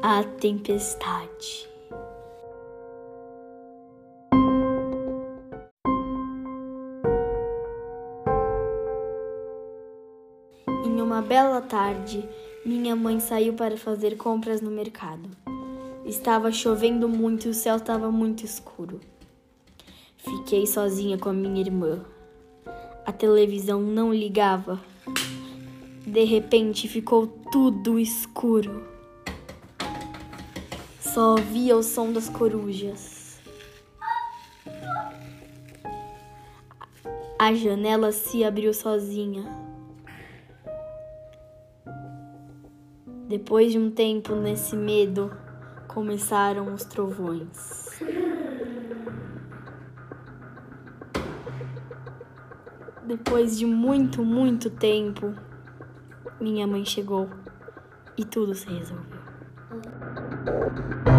A tempestade. Em uma bela tarde, minha mãe saiu para fazer compras no mercado. Estava chovendo muito e o céu estava muito escuro. Fiquei sozinha com a minha irmã. A televisão não ligava. De repente ficou tudo escuro. Só ouvia o som das corujas. A janela se abriu sozinha. Depois de um tempo nesse medo, começaram os trovões. Depois de muito, muito tempo, minha mãe chegou e tudo se resolveu. Thank you.